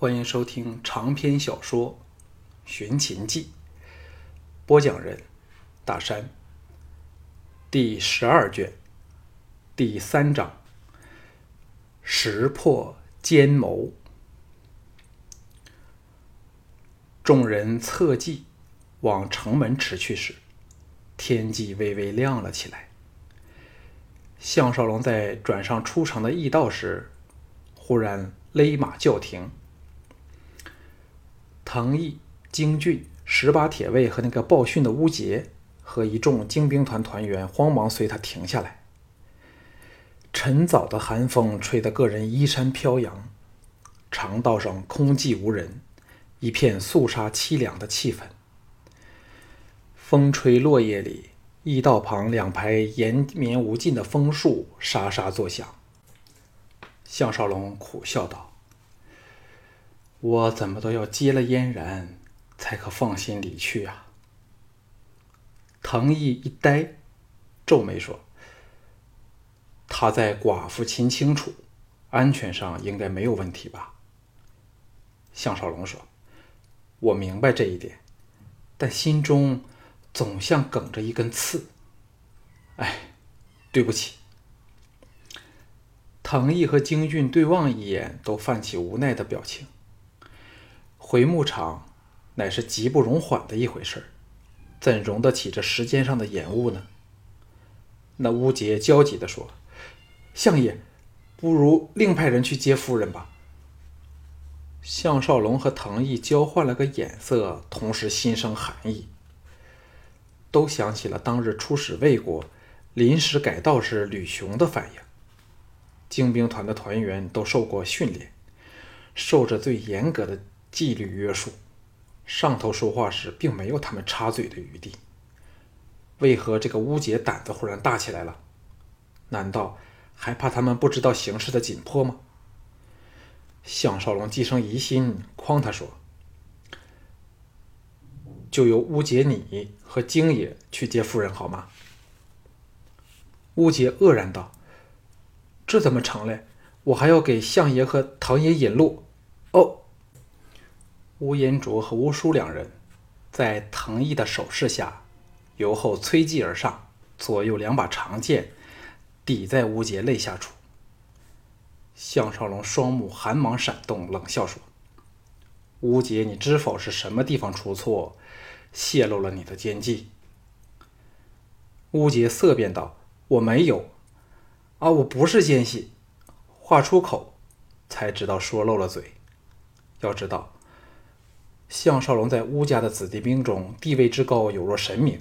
欢迎收听长篇小说《寻秦记》，播讲人：大山。第十二卷，第三章：识破奸谋。众人侧骑往城门驰去时，天际微微亮了起来。项少龙在转上出城的驿道时，忽然勒马叫停。藤毅、京俊、十八铁卫和那个报讯的乌杰和一众精兵团团员慌忙随他停下来。晨早的寒风吹得个人衣衫飘扬，长道上空寂无人，一片肃杀凄凉的气氛。风吹落叶里，驿道旁两排延绵无尽的枫树沙沙作响。项少龙苦笑道。我怎么都要接了嫣然，才可放心离去啊！藤毅一呆，皱眉说：“他在寡妇秦清楚，安全上应该没有问题吧？”项少龙说：“我明白这一点，但心中总像梗着一根刺。哎，对不起。”藤毅和京俊对望一眼，都泛起无奈的表情。回牧场乃是急不容缓的一回事儿怎容得起这时间上的延误呢？那乌杰焦急地说：“相爷，不如另派人去接夫人吧。”项少龙和藤毅交换了个眼色，同时心生寒意，都想起了当日出使魏国、临时改道时吕雄的反应。精兵团的团员都受过训练，受着最严格的。纪律约束，上头说话时并没有他们插嘴的余地。为何这个乌杰胆子忽然大起来了？难道还怕他们不知道形势的紧迫吗？项少龙寄生疑心，诓他说：“就由乌杰你和京爷去接夫人好吗？”乌杰愕然道：“这怎么成嘞？我还要给相爷和唐爷引路。”哦。乌延灼和乌叔两人，在藤毅的手势下，由后催击而上，左右两把长剑抵在乌杰肋下处。项少龙双目寒芒闪动，冷笑说：“乌杰，你知否是什么地方出错，泄露了你的奸计？”乌杰色变道：“我没有，啊，我不是奸细。”话出口，才知道说漏了嘴。要知道。项少龙在乌家的子弟兵中地位之高，有若神明。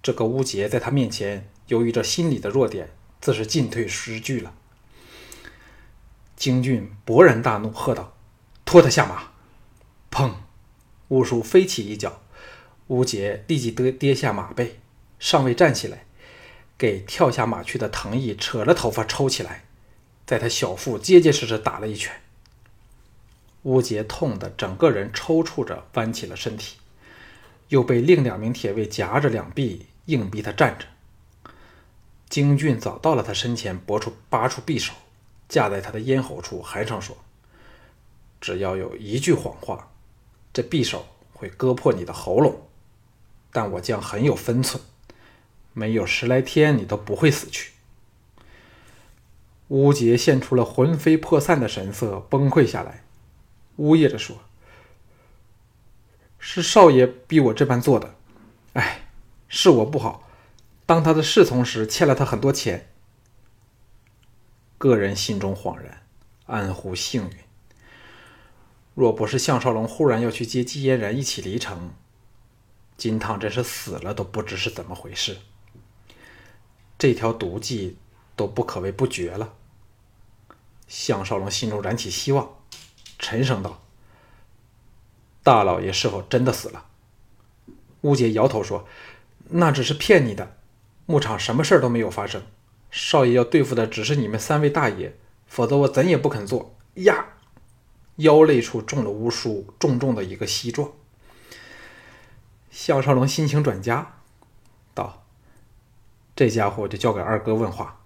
这个乌杰在他面前，由于这心理的弱点，自是进退失据了。京俊勃然大怒，喝道：“拖他下马！”砰！乌叔飞起一脚，乌杰立即得跌下马背，尚未站起来，给跳下马去的藤毅扯了头发抽起来，在他小腹结结实实打了一拳。乌杰痛得整个人抽搐着，弯起了身体，又被另两名铁卫夹着两臂，硬逼他站着。京俊早到了他身前，拔出拔出匕首，架在他的咽喉处，寒声说：“只要有一句谎话，这匕首会割破你的喉咙。但我将很有分寸，没有十来天，你都不会死去。”乌杰现出了魂飞魄散的神色，崩溃下来。呜咽着说：“是少爷逼我这般做的，哎，是我不好。当他的侍从时欠了他很多钱。个人心中恍然，暗呼幸运。若不是项少龙忽然要去接季嫣然一起离城，金汤真是死了都不知是怎么回事。这条毒计都不可谓不绝了。项少龙心中燃起希望。”沉声道：“大老爷是否真的死了？”乌杰摇头说：“那只是骗你的，牧场什么事儿都没有发生。少爷要对付的只是你们三位大爷，否则我怎也不肯做。”呀，腰肋处中了乌叔重重的一个膝撞。项少龙心情转佳，道：“这家伙就交给二哥问话，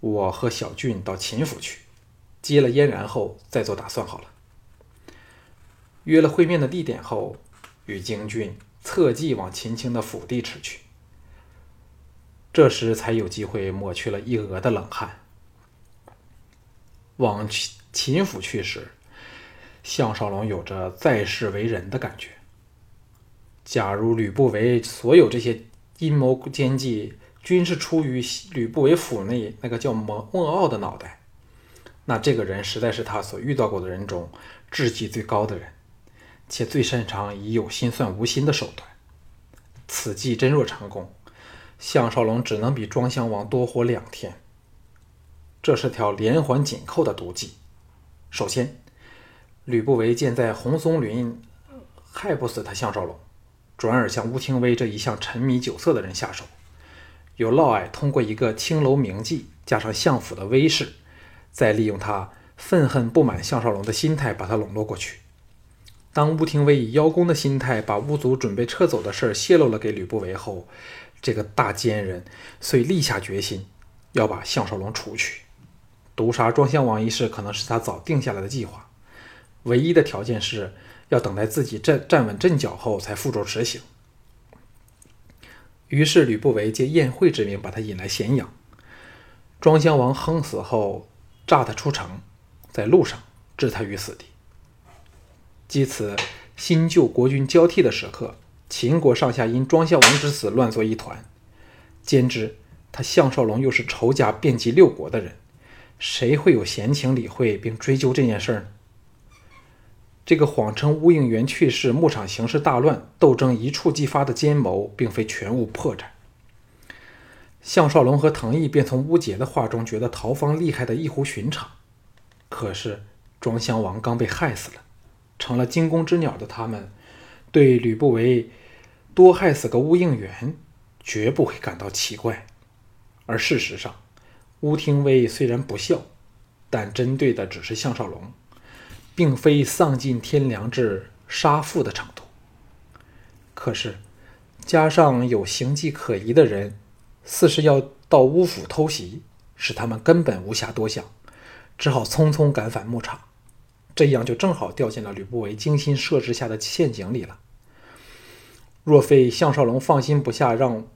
我和小俊到秦府去。”接了嫣然后再做打算好了。约了会面的地点后，与京俊侧计往秦青的府邸驰去。这时才有机会抹去了一额的冷汗。往秦府去时，项少龙有着在世为人的感觉。假如吕不韦所有这些阴谋奸计均是出于吕不韦府内那个叫孟孟傲的脑袋，那这个人实在是他所遇到过的人中智计最高的人，且最擅长以有心算无心的手段。此计真若成功，项少龙只能比庄襄王多活两天。这是条连环紧扣的毒计。首先，吕不韦见在红松林害不死他项少龙，转而向乌廷威这一向沉迷酒色的人下手，有嫪毐通过一个青楼名妓加上相府的威势，再利用他愤恨不满项少龙的心态把他笼络过去。当乌廷威以邀功的心态把乌族准备撤走的事泄露了给吕不韦后，这个大奸人遂立下决心要把项少龙除去。毒杀庄襄王一事可能是他早定下来的计划，唯一的条件是要等待自己站站稳阵脚后才付诸执行。于是吕不韦借宴会之名把他引来咸阳。庄襄王横死后，诈他出城，在路上置他于死地。即此新旧国君交替的时刻，秦国上下因庄襄王之死乱作一团。兼之，他项少龙又是仇家遍及六国的人。谁会有闲情理会并追究这件事呢？这个谎称乌应元去世，牧场形势大乱，斗争一触即发的奸谋，并非全无破绽。项少龙和藤毅便从乌杰的话中觉得陶方厉害的异乎寻常。可是庄襄王刚被害死了，成了惊弓之鸟的他们，对吕不韦多害死个乌应元，绝不会感到奇怪。而事实上，乌廷威虽然不孝，但针对的只是项少龙，并非丧尽天良至杀父的程度。可是，加上有形迹可疑的人，似是要到乌府偷袭，使他们根本无暇多想，只好匆匆赶返牧场。这样就正好掉进了吕不韦精心设置下的陷阱里了。若非项少龙放心不下，让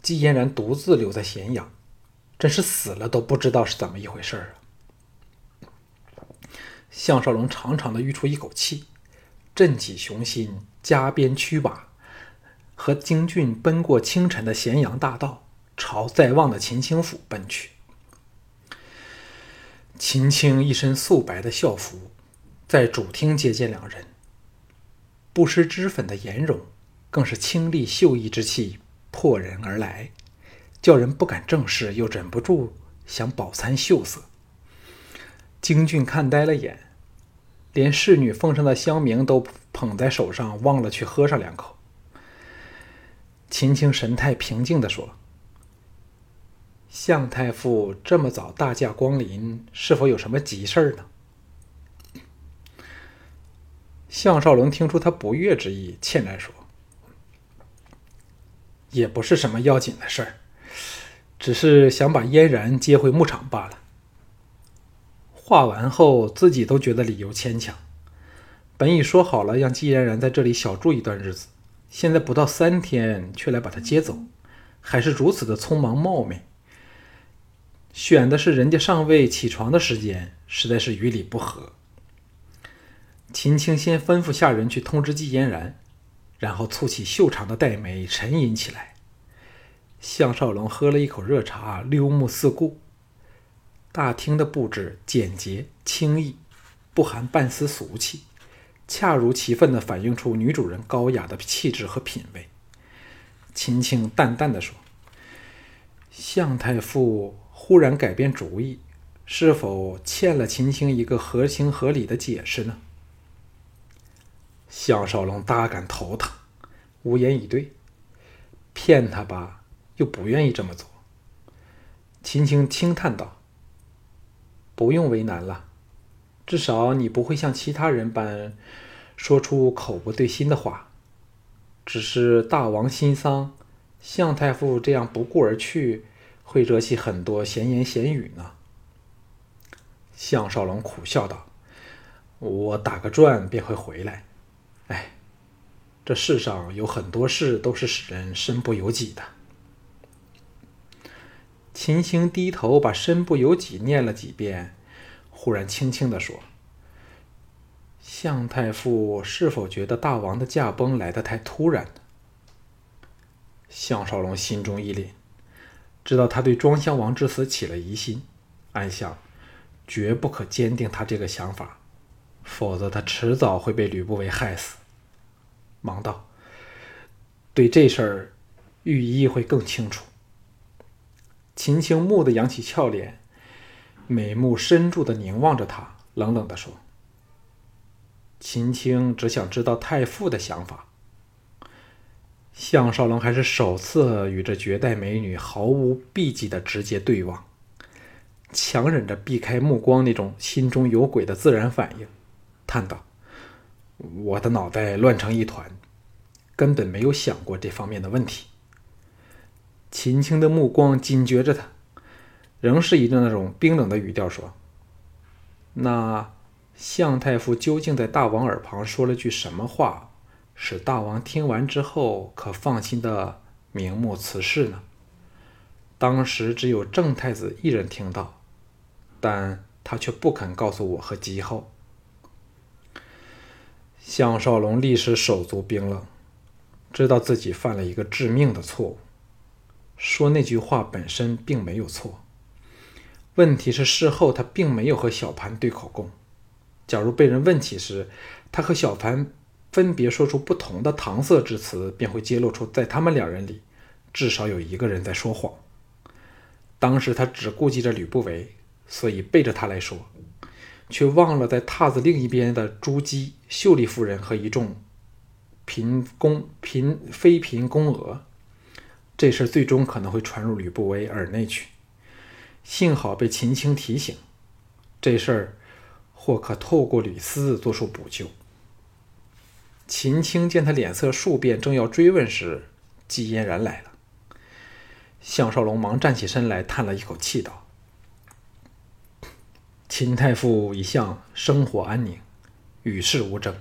季嫣然独自留在咸阳。真是死了都不知道是怎么一回事儿啊！项少龙长长的吁出一口气，振起雄心，加鞭驱马，和京俊奔过清晨的咸阳大道，朝在望的秦青府奔去。秦青一身素白的校服，在主厅接见两人，不施脂粉的颜容，更是清丽秀逸之气破人而来。叫人不敢正视，又忍不住想饱餐秀色。京俊看呆了眼，连侍女奉上的香茗都捧在手上，忘了去喝上两口。秦青神态平静地说：“向太傅这么早大驾光临，是否有什么急事儿呢？”项少龙听出他不悦之意，歉然说：“也不是什么要紧的事儿。”只是想把嫣然接回牧场罢了。话完后，自己都觉得理由牵强。本已说好了让季嫣然在这里小住一段日子，现在不到三天，却来把她接走，还是如此的匆忙冒昧。选的是人家尚未起床的时间，实在是与理不合。秦青先吩咐下人去通知季嫣然，然后蹙起秀长的黛眉，沉吟起来。项少龙喝了一口热茶，溜目四顾。大厅的布置简洁轻易，不含半丝俗气，恰如其分地反映出女主人高雅的气质和品味。秦青淡淡的说：“向太傅忽然改变主意，是否欠了秦青一个合情合理的解释呢？”项少龙大感头疼，无言以对。骗他吧。又不愿意这么做。秦青轻叹道：“不用为难了，至少你不会像其他人般说出口不对心的话。只是大王心丧，向太傅这样不顾而去，会惹起很多闲言闲语呢。”向少龙苦笑道：“我打个转便会回来，哎，这世上有很多事都是使人身不由己的。秦青低头把“身不由己”念了几遍，忽然轻轻地说：“向太傅是否觉得大王的驾崩来得太突然？”项少龙心中一凛，知道他对庄襄王之死起了疑心，暗想：绝不可坚定他这个想法，否则他迟早会被吕不韦害死。忙道：“对这事儿，御医会更清楚。”秦青蓦地扬起俏脸，美目深注地凝望着他，冷冷地说：“秦青只想知道太傅的想法。”项少龙还是首次与这绝代美女毫无避忌的直接对望，强忍着避开目光那种心中有鬼的自然反应，叹道：“我的脑袋乱成一团，根本没有想过这方面的问题。”秦青的目光紧攫着他，仍是以那种冰冷的语调说：“那向太傅究竟在大王耳旁说了句什么话，使大王听完之后可放心的瞑目辞世呢？”当时只有郑太子一人听到，但他却不肯告诉我和吉后。项少龙立时手足冰冷，知道自己犯了一个致命的错误。说那句话本身并没有错，问题是事后他并没有和小盘对口供。假如被人问起时，他和小盘分别说出不同的搪塞之词，便会揭露出在他们两人里至少有一个人在说谎。当时他只顾及着吕不韦，所以背着他来说，却忘了在榻子另一边的朱姬、秀丽夫人和一众嫔宫嫔妃嫔宫娥。这事最终可能会传入吕不韦耳内去，幸好被秦青提醒，这事儿或可透过吕思做出补救。秦青见他脸色数变，正要追问时，季嫣然来了。项少龙忙站起身来，叹了一口气道：“秦太傅一向生活安宁，与世无争，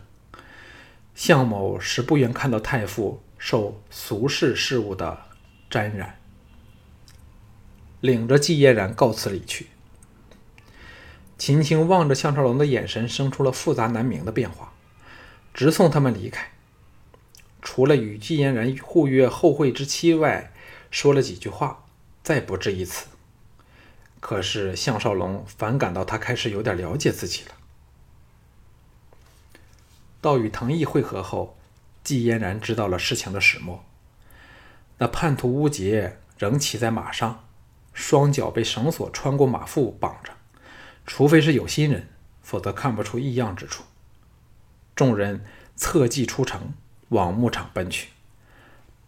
项某实不愿看到太傅受俗世事物的。”沾染，领着季嫣然告辞离去。秦青望着项少龙的眼神生出了复杂难明的变化，直送他们离开。除了与季嫣然互约后会之期外，说了几句话，再不至一此。可是项少龙反感到他开始有点了解自己了。到与藤毅会合后，季嫣然知道了事情的始末。那叛徒乌杰仍骑在马上，双脚被绳索穿过马腹绑着，除非是有心人，否则看不出异样之处。众人策骑出城，往牧场奔去。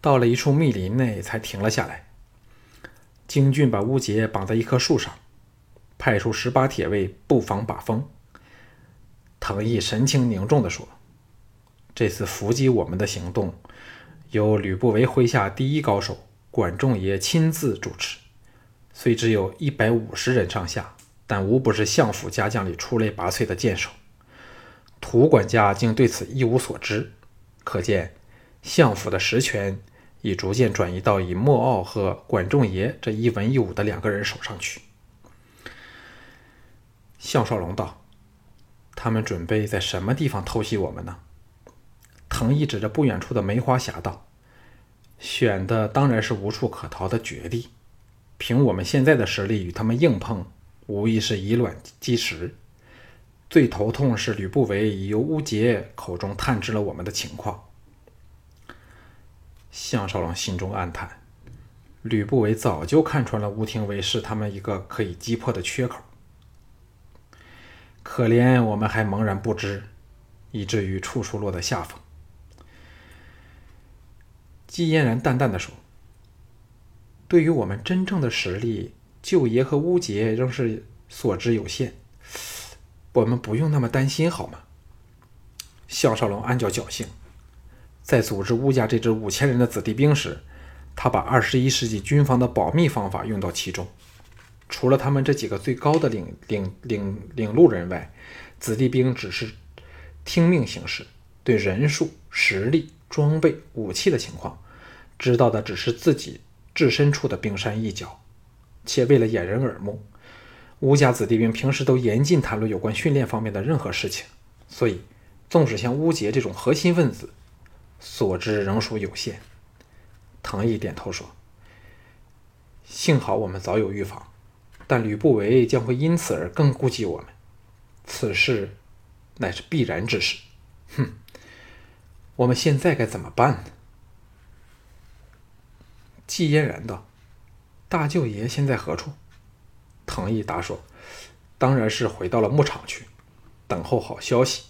到了一处密林内，才停了下来。京俊把乌杰绑在一棵树上，派出十八铁卫布防把风。藤毅神情凝重地说：“这次伏击我们的行动。”由吕不韦麾下第一高手管仲爷亲自主持，虽只有一百五十人上下，但无不是相府家将里出类拔萃的剑手。涂管家竟对此一无所知，可见相府的实权已逐渐转移到以莫傲和管仲爷这一文一武的两个人手上去。项少龙道：“他们准备在什么地方偷袭我们呢？”藤毅指着不远处的梅花峡道：“选的当然是无处可逃的绝地。凭我们现在的实力，与他们硬碰，无疑是以卵击石。最头痛是吕不韦已由乌杰口中探知了我们的情况。”项少龙心中暗叹：吕不韦早就看穿了乌廷尉是他们一个可以击破的缺口，可怜我们还茫然不知，以至于处处落得下风。季嫣然淡淡的说：“对于我们真正的实力，舅爷和乌杰仍是所知有限，我们不用那么担心，好吗？”项少龙暗叫侥幸，在组织乌家这支五千人的子弟兵时，他把二十一世纪军方的保密方法用到其中。除了他们这几个最高的领领领领路人外，子弟兵只是听命行事，对人数、实力、装备、武器的情况，知道的只是自己置身处的冰山一角，且为了掩人耳目，乌家子弟兵平时都严禁谈论有关训练方面的任何事情，所以，纵使像乌杰这种核心分子，所知仍属有限。唐毅点头说：“幸好我们早有预防，但吕不韦将会因此而更顾及我们，此事乃是必然之事。”哼，我们现在该怎么办呢？季嫣然道：“大舅爷现在何处？”唐毅答说：“当然是回到了牧场去，等候好消息，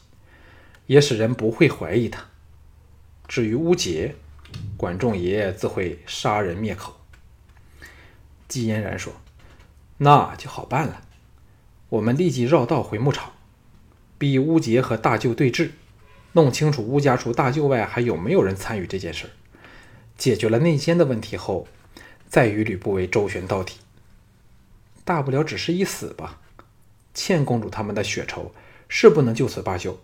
也使人不会怀疑他。至于乌杰，管仲爷自会杀人灭口。”季嫣然说：“那就好办了，我们立即绕道回牧场，逼乌杰和大舅对峙。”弄清楚乌家除大舅外还有没有人参与这件事解决了内奸的问题后，再与吕不韦周旋到底。大不了只是一死吧，倩公主他们的血仇是不能就此罢休。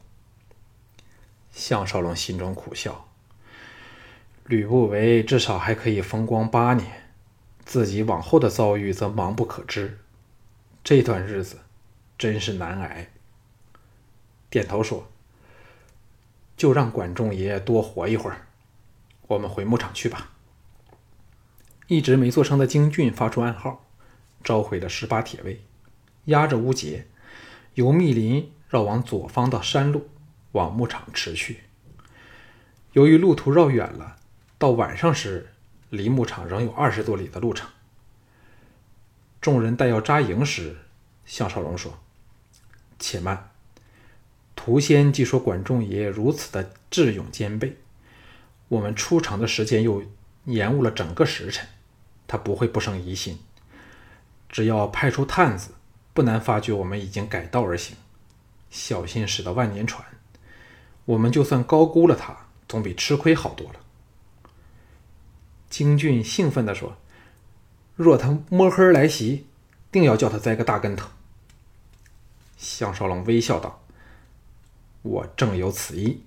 项少龙心中苦笑，吕不韦至少还可以风光八年，自己往后的遭遇则茫不可知。这段日子真是难挨。点头说。就让管仲爷多活一会儿，我们回牧场去吧。一直没做声的京俊发出暗号，召回了十八铁卫，压着乌杰，由密林绕往左方的山路往牧场驰去。由于路途绕远了，到晚上时离牧场仍有二十多里的路程。众人待要扎营时，项少龙说：“且慢。”狐仙既说管仲爷如此的智勇兼备，我们出城的时间又延误了整个时辰，他不会不生疑心。只要派出探子，不难发觉我们已经改道而行，小心驶得万年船。我们就算高估了他，总比吃亏好多了。京俊兴奋地说：“若他摸黑来袭，定要叫他栽个大跟头。”项少龙微笑道。我正有此意。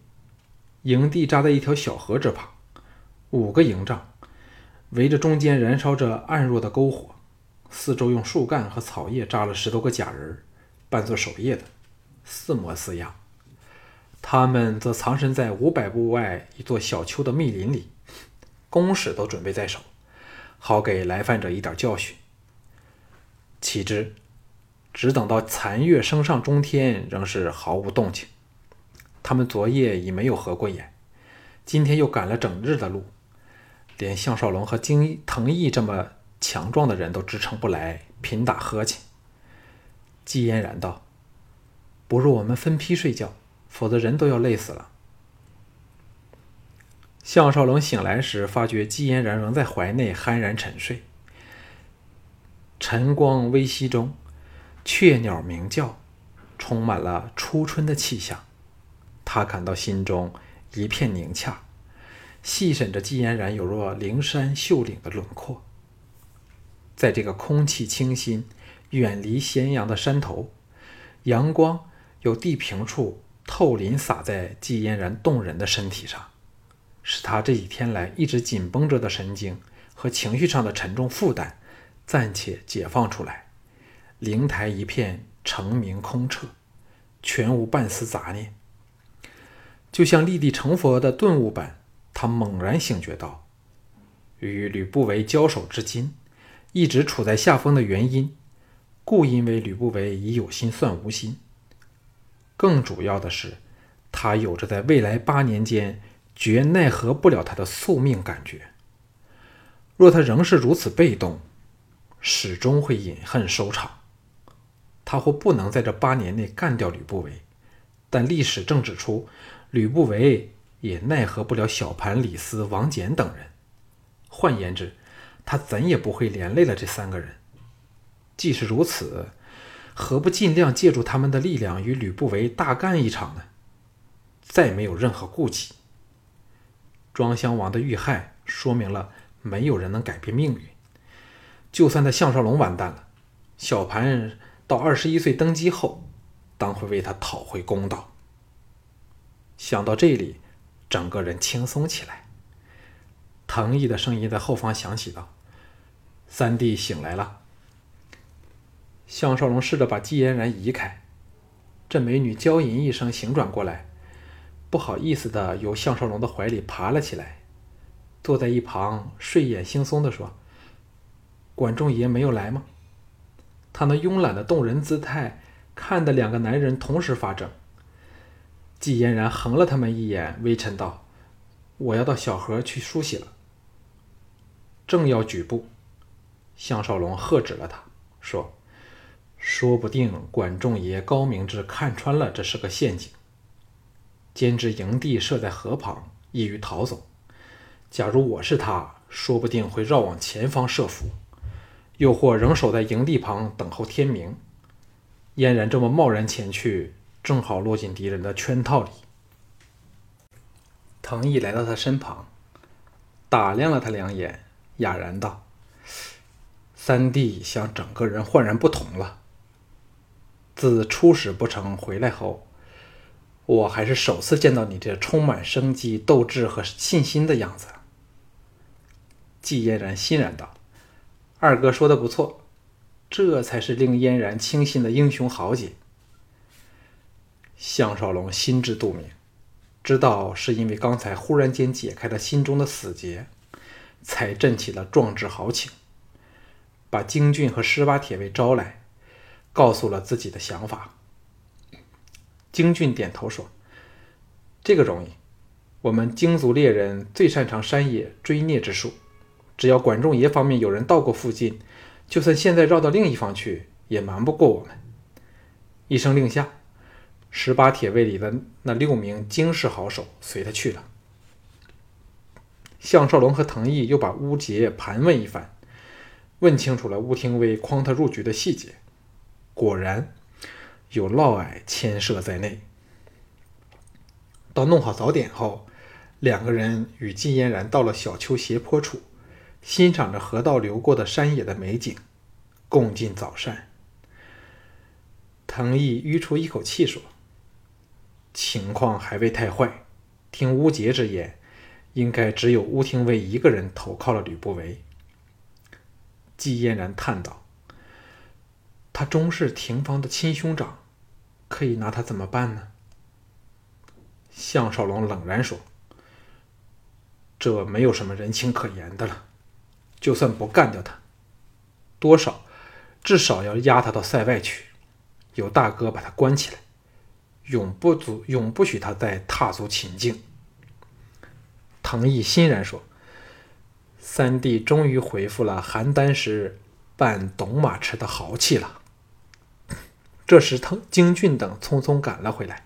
营地扎在一条小河之旁，五个营帐围着中间，燃烧着暗弱的篝火，四周用树干和草叶扎了十多个假人，扮作守夜的，似模似样。他们则藏身在五百步外一座小丘的密林里，弓矢都准备在手，好给来犯者一点教训。岂知，只等到残月升上中天，仍是毫无动静。他们昨夜已没有合过眼，今天又赶了整日的路，连项少龙和金藤毅这么强壮的人都支撑不来，凭打呵欠。季嫣然道：“不如我们分批睡觉，否则人都要累死了。”项少龙醒来时，发觉季嫣然仍在怀内酣然沉睡。晨光微熹中，雀鸟鸣叫，充满了初春的气象。他感到心中一片宁洽，细审着季嫣然有若灵山秀岭的轮廓。在这个空气清新、远离咸阳的山头，阳光由地平处透临洒在季嫣然动人的身体上，使他这几天来一直紧绷着的神经和情绪上的沉重负担暂且解放出来。灵台一片澄明空澈，全无半丝杂念。就像立地成佛的顿悟般，他猛然醒觉到，与吕不韦交手至今，一直处在下风的原因，故因为吕不韦已有心算无心。更主要的是，他有着在未来八年间绝奈何不了他的宿命感觉。若他仍是如此被动，始终会饮恨收场。他或不能在这八年内干掉吕不韦，但历史正指出。吕不韦也奈何不了小盘、李斯、王翦等人。换言之，他怎也不会连累了这三个人。既是如此，何不尽量借助他们的力量与吕不韦大干一场呢？再没有任何顾忌。庄襄王的遇害说明了没有人能改变命运。就算他项少龙完蛋了，小盘到二十一岁登基后，当会为他讨回公道。想到这里，整个人轻松起来。藤毅的声音在后方响起道：“三弟醒来了。”项少龙试着把季嫣然移开，这美女娇吟一声，醒转过来，不好意思的由项少龙的怀里爬了起来，坐在一旁睡眼惺忪的说：“管仲爷没有来吗？”他那慵懒的动人姿态，看得两个男人同时发怔。季嫣然横了他们一眼，微沉道：“我要到小河去梳洗了。”正要举步，项少龙喝止了他，说：“说不定管仲爷高明之看穿了这是个陷阱，兼之营地设在河旁，易于逃走。假如我是他，说不定会绕往前方设伏。”又或仍守在营地旁等候天明，嫣然这么贸然前去，正好落进敌人的圈套里。藤毅来到他身旁，打量了他两眼，哑然道：“三弟想整个人焕然不同了。自出使不成回来后，我还是首次见到你这充满生机、斗志和信心的样子。”季嫣然欣然道。二哥说的不错，这才是令嫣然倾心的英雄豪杰。项少龙心知肚明，知道是因为刚才忽然间解开了心中的死结，才振起了壮志豪情，把京俊和十八铁卫招来，告诉了自己的想法。京俊点头说：“这个容易，我们京族猎人最擅长山野追猎之术。”只要管仲爷方面有人到过附近，就算现在绕到另一方去，也瞒不过我们。一声令下，十八铁卫里的那六名惊世好手随他去了。项少龙和藤毅又把乌杰盘问一番，问清楚了乌廷威诓他入局的细节，果然有嫪毐牵涉在内。到弄好早点后，两个人与季嫣然到了小丘斜坡处。欣赏着河道流过的山野的美景，共进早膳。藤毅吁出一口气说：“情况还未太坏，听乌杰之言，应该只有乌廷威一个人投靠了吕不韦。”季嫣然叹道：“他终是廷芳的亲兄长，可以拿他怎么办呢？”项少龙冷然说：“这没有什么人情可言的了。”就算不干掉他，多少至少要押他到塞外去，有大哥把他关起来，永不足永不许他再踏足秦境。藤毅欣然说：“三弟终于恢复了邯郸时扮董马池的豪气了。”这时，藤京俊等匆匆赶了回来，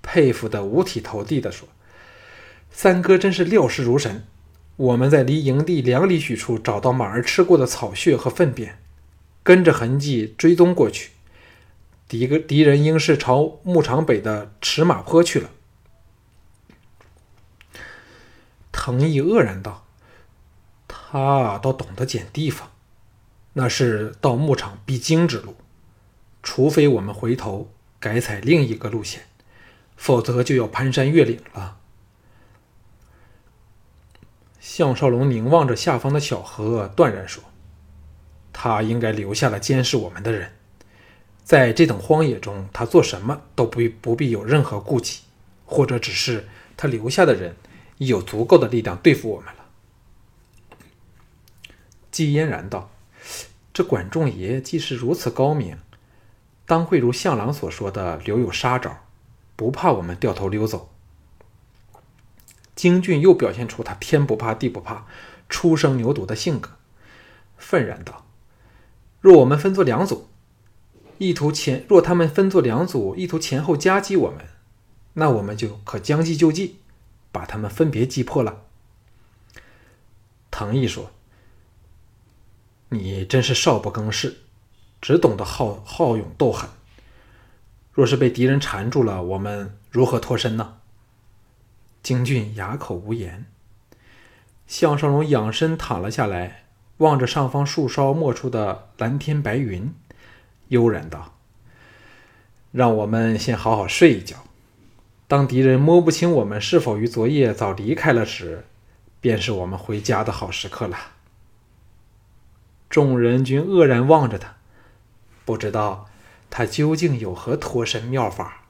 佩服的五体投地的说：“三哥真是料事如神。”我们在离营地两里许处找到马儿吃过的草屑和粪便，跟着痕迹追踪过去，敌个敌人应是朝牧场北的驰马坡去了。藤毅愕然道：“他倒懂得捡地方，那是到牧场必经之路，除非我们回头改采另一个路线，否则就要攀山越岭了。”项少龙凝望着下方的小河，断然说：“他应该留下了监视我们的人，在这等荒野中，他做什么都不不必有任何顾忌，或者只是他留下的人有足够的力量对付我们了。”季嫣然道：“这管仲爷既是如此高明，当会如项郎所说的留有杀招，不怕我们掉头溜走。”京俊又表现出他天不怕地不怕、初生牛犊的性格，愤然道：“若我们分作两组，意图前若他们分作两组，意图前后夹击我们，那我们就可将计就计，把他们分别击破了。”唐毅说：“你真是少不更事，只懂得好好勇斗狠。若是被敌人缠住了，我们如何脱身呢？”京俊哑口无言。项少龙仰身躺了下来，望着上方树梢没出的蓝天白云，悠然道：“让我们先好好睡一觉，当敌人摸不清我们是否于昨夜早离开了时，便是我们回家的好时刻了。众人均愕然望着他，不知道他究竟有何脱身妙法。